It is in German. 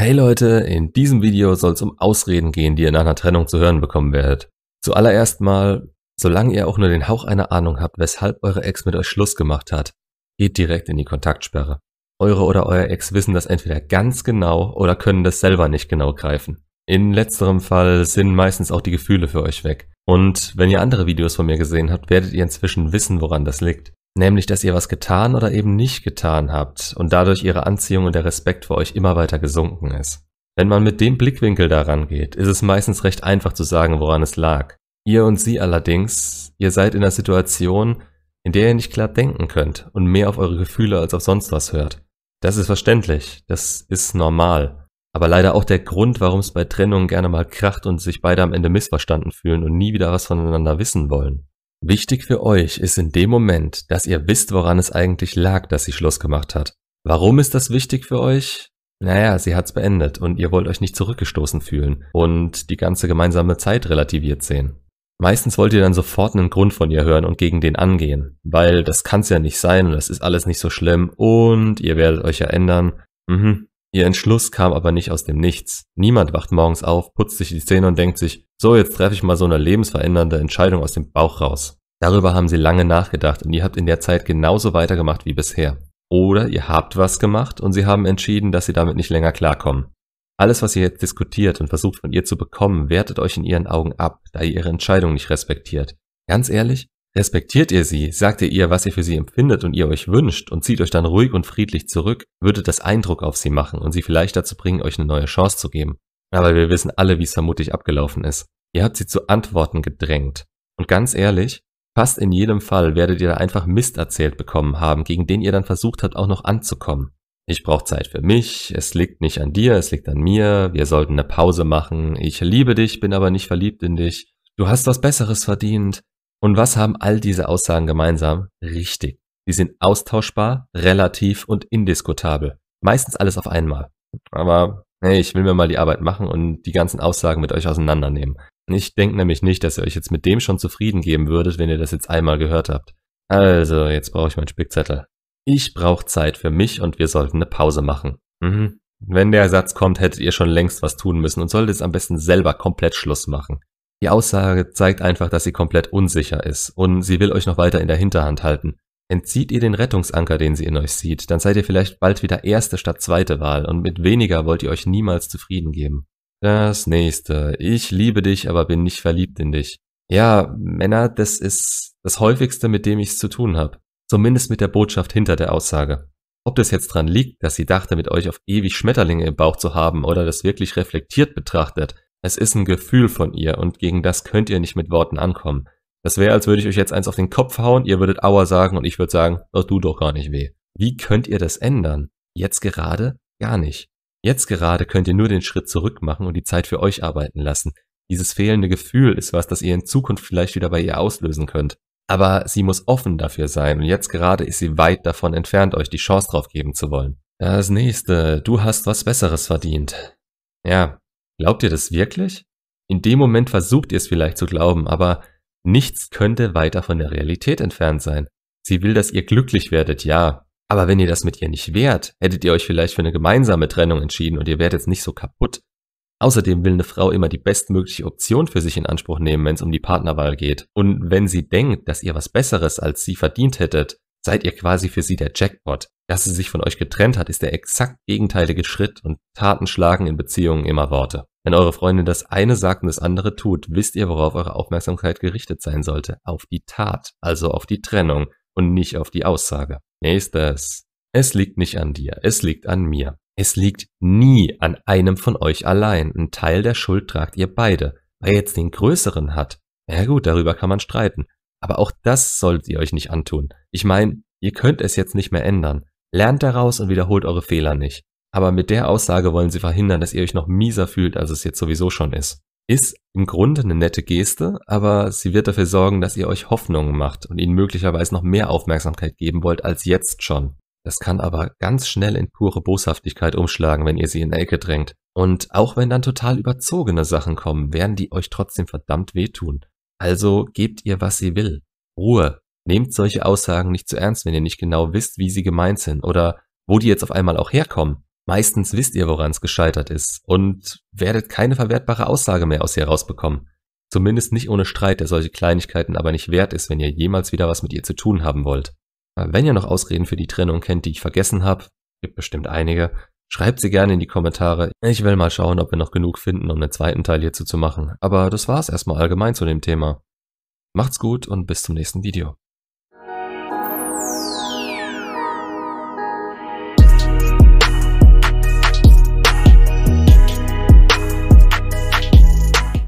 Hey Leute, in diesem Video soll es um Ausreden gehen, die ihr nach einer Trennung zu hören bekommen werdet. Zuallererst mal, solange ihr auch nur den Hauch einer Ahnung habt, weshalb eure Ex mit euch Schluss gemacht hat, geht direkt in die Kontaktsperre. Eure oder euer Ex wissen das entweder ganz genau oder können das selber nicht genau greifen. In letzterem Fall sind meistens auch die Gefühle für euch weg. Und wenn ihr andere Videos von mir gesehen habt, werdet ihr inzwischen wissen, woran das liegt. Nämlich, dass ihr was getan oder eben nicht getan habt und dadurch ihre Anziehung und der Respekt für euch immer weiter gesunken ist. Wenn man mit dem Blickwinkel daran geht, ist es meistens recht einfach zu sagen, woran es lag. Ihr und sie allerdings, ihr seid in einer Situation, in der ihr nicht klar denken könnt und mehr auf eure Gefühle als auf sonst was hört. Das ist verständlich, das ist normal. Aber leider auch der Grund, warum es bei Trennungen gerne mal kracht und sich beide am Ende missverstanden fühlen und nie wieder was voneinander wissen wollen. Wichtig für euch ist in dem Moment, dass ihr wisst, woran es eigentlich lag, dass sie Schluss gemacht hat. Warum ist das wichtig für euch? Naja, sie hat's beendet und ihr wollt euch nicht zurückgestoßen fühlen und die ganze gemeinsame Zeit relativiert sehen. Meistens wollt ihr dann sofort einen Grund von ihr hören und gegen den angehen, weil das kann's ja nicht sein und das ist alles nicht so schlimm und ihr werdet euch ja ändern. Mhm. Ihr Entschluss kam aber nicht aus dem Nichts. Niemand wacht morgens auf, putzt sich die Zähne und denkt sich, so, jetzt treffe ich mal so eine lebensverändernde Entscheidung aus dem Bauch raus. Darüber haben sie lange nachgedacht und ihr habt in der Zeit genauso weitergemacht wie bisher. Oder ihr habt was gemacht und sie haben entschieden, dass sie damit nicht länger klarkommen. Alles, was ihr jetzt diskutiert und versucht von ihr zu bekommen, wertet euch in ihren Augen ab, da ihr ihre Entscheidung nicht respektiert. Ganz ehrlich, respektiert ihr sie, sagt ihr ihr, was ihr für sie empfindet und ihr euch wünscht und zieht euch dann ruhig und friedlich zurück, würde das Eindruck auf sie machen und sie vielleicht dazu bringen, euch eine neue Chance zu geben. Aber wir wissen alle, wie es vermutlich abgelaufen ist. Ihr habt sie zu Antworten gedrängt. Und ganz ehrlich, fast in jedem Fall werdet ihr da einfach Mist erzählt bekommen haben, gegen den ihr dann versucht habt, auch noch anzukommen. Ich brauche Zeit für mich, es liegt nicht an dir, es liegt an mir, wir sollten eine Pause machen, ich liebe dich, bin aber nicht verliebt in dich, du hast was Besseres verdient. Und was haben all diese Aussagen gemeinsam? Richtig. Sie sind austauschbar, relativ und indiskutabel. Meistens alles auf einmal. Aber hey, ich will mir mal die Arbeit machen und die ganzen Aussagen mit euch auseinandernehmen. Ich denke nämlich nicht, dass ihr euch jetzt mit dem schon zufrieden geben würdet, wenn ihr das jetzt einmal gehört habt. Also, jetzt brauche ich meinen Spickzettel. Ich brauche Zeit für mich und wir sollten eine Pause machen. Mhm. Wenn der Satz kommt, hättet ihr schon längst was tun müssen und solltet es am besten selber komplett Schluss machen. Die Aussage zeigt einfach, dass sie komplett unsicher ist und sie will euch noch weiter in der Hinterhand halten. Entzieht ihr den Rettungsanker, den sie in euch sieht, dann seid ihr vielleicht bald wieder erste statt zweite Wahl und mit weniger wollt ihr euch niemals zufrieden geben. Das nächste. Ich liebe dich, aber bin nicht verliebt in dich. Ja, Männer, das ist das häufigste, mit dem ich es zu tun habe. Zumindest mit der Botschaft hinter der Aussage. Ob das jetzt dran liegt, dass sie dachte, mit euch auf ewig Schmetterlinge im Bauch zu haben oder das wirklich reflektiert betrachtet, es ist ein Gefühl von ihr und gegen das könnt ihr nicht mit Worten ankommen. Das wäre, als würde ich euch jetzt eins auf den Kopf hauen, ihr würdet Aua sagen und ich würde sagen, das tut doch gar nicht weh. Wie könnt ihr das ändern? Jetzt gerade? Gar nicht. Jetzt gerade könnt ihr nur den Schritt zurück machen und die Zeit für euch arbeiten lassen. Dieses fehlende Gefühl ist was, das ihr in Zukunft vielleicht wieder bei ihr auslösen könnt. Aber sie muss offen dafür sein und jetzt gerade ist sie weit davon entfernt, euch die Chance drauf geben zu wollen. Das nächste, du hast was Besseres verdient. Ja, glaubt ihr das wirklich? In dem Moment versucht ihr es vielleicht zu glauben, aber Nichts könnte weiter von der Realität entfernt sein. Sie will, dass ihr glücklich werdet, ja. Aber wenn ihr das mit ihr nicht wärt, hättet ihr euch vielleicht für eine gemeinsame Trennung entschieden und ihr wärt jetzt nicht so kaputt. Außerdem will eine Frau immer die bestmögliche Option für sich in Anspruch nehmen, wenn es um die Partnerwahl geht. Und wenn sie denkt, dass ihr was Besseres als sie verdient hättet, seid ihr quasi für sie der Jackpot. Dass sie sich von euch getrennt hat, ist der exakt gegenteilige Schritt und Taten schlagen in Beziehungen immer Worte. Wenn eure Freundin das eine sagt und das andere tut, wisst ihr, worauf eure Aufmerksamkeit gerichtet sein sollte. Auf die Tat, also auf die Trennung und nicht auf die Aussage. Nächstes. Es liegt nicht an dir, es liegt an mir. Es liegt nie an einem von euch allein. Ein Teil der Schuld tragt ihr beide. Wer jetzt den größeren hat, ja gut, darüber kann man streiten. Aber auch das solltet ihr euch nicht antun. Ich meine, ihr könnt es jetzt nicht mehr ändern. Lernt daraus und wiederholt eure Fehler nicht. Aber mit der Aussage wollen sie verhindern, dass ihr euch noch mieser fühlt, als es jetzt sowieso schon ist. Ist im Grunde eine nette Geste, aber sie wird dafür sorgen, dass ihr euch Hoffnungen macht und ihnen möglicherweise noch mehr Aufmerksamkeit geben wollt als jetzt schon. Das kann aber ganz schnell in pure Boshaftigkeit umschlagen, wenn ihr sie in die Ecke drängt. Und auch wenn dann total überzogene Sachen kommen, werden die euch trotzdem verdammt wehtun. Also gebt ihr, was sie will. Ruhe. Nehmt solche Aussagen nicht zu ernst, wenn ihr nicht genau wisst, wie sie gemeint sind oder wo die jetzt auf einmal auch herkommen. Meistens wisst ihr, woran es gescheitert ist und werdet keine verwertbare Aussage mehr aus ihr rausbekommen. Zumindest nicht ohne Streit, der solche Kleinigkeiten aber nicht wert ist, wenn ihr jemals wieder was mit ihr zu tun haben wollt. Wenn ihr noch Ausreden für die Trennung kennt, die ich vergessen habe, gibt bestimmt einige, schreibt sie gerne in die Kommentare. Ich will mal schauen, ob wir noch genug finden, um einen zweiten Teil hierzu zu machen. Aber das war's erstmal allgemein zu dem Thema. Macht's gut und bis zum nächsten Video. Bye.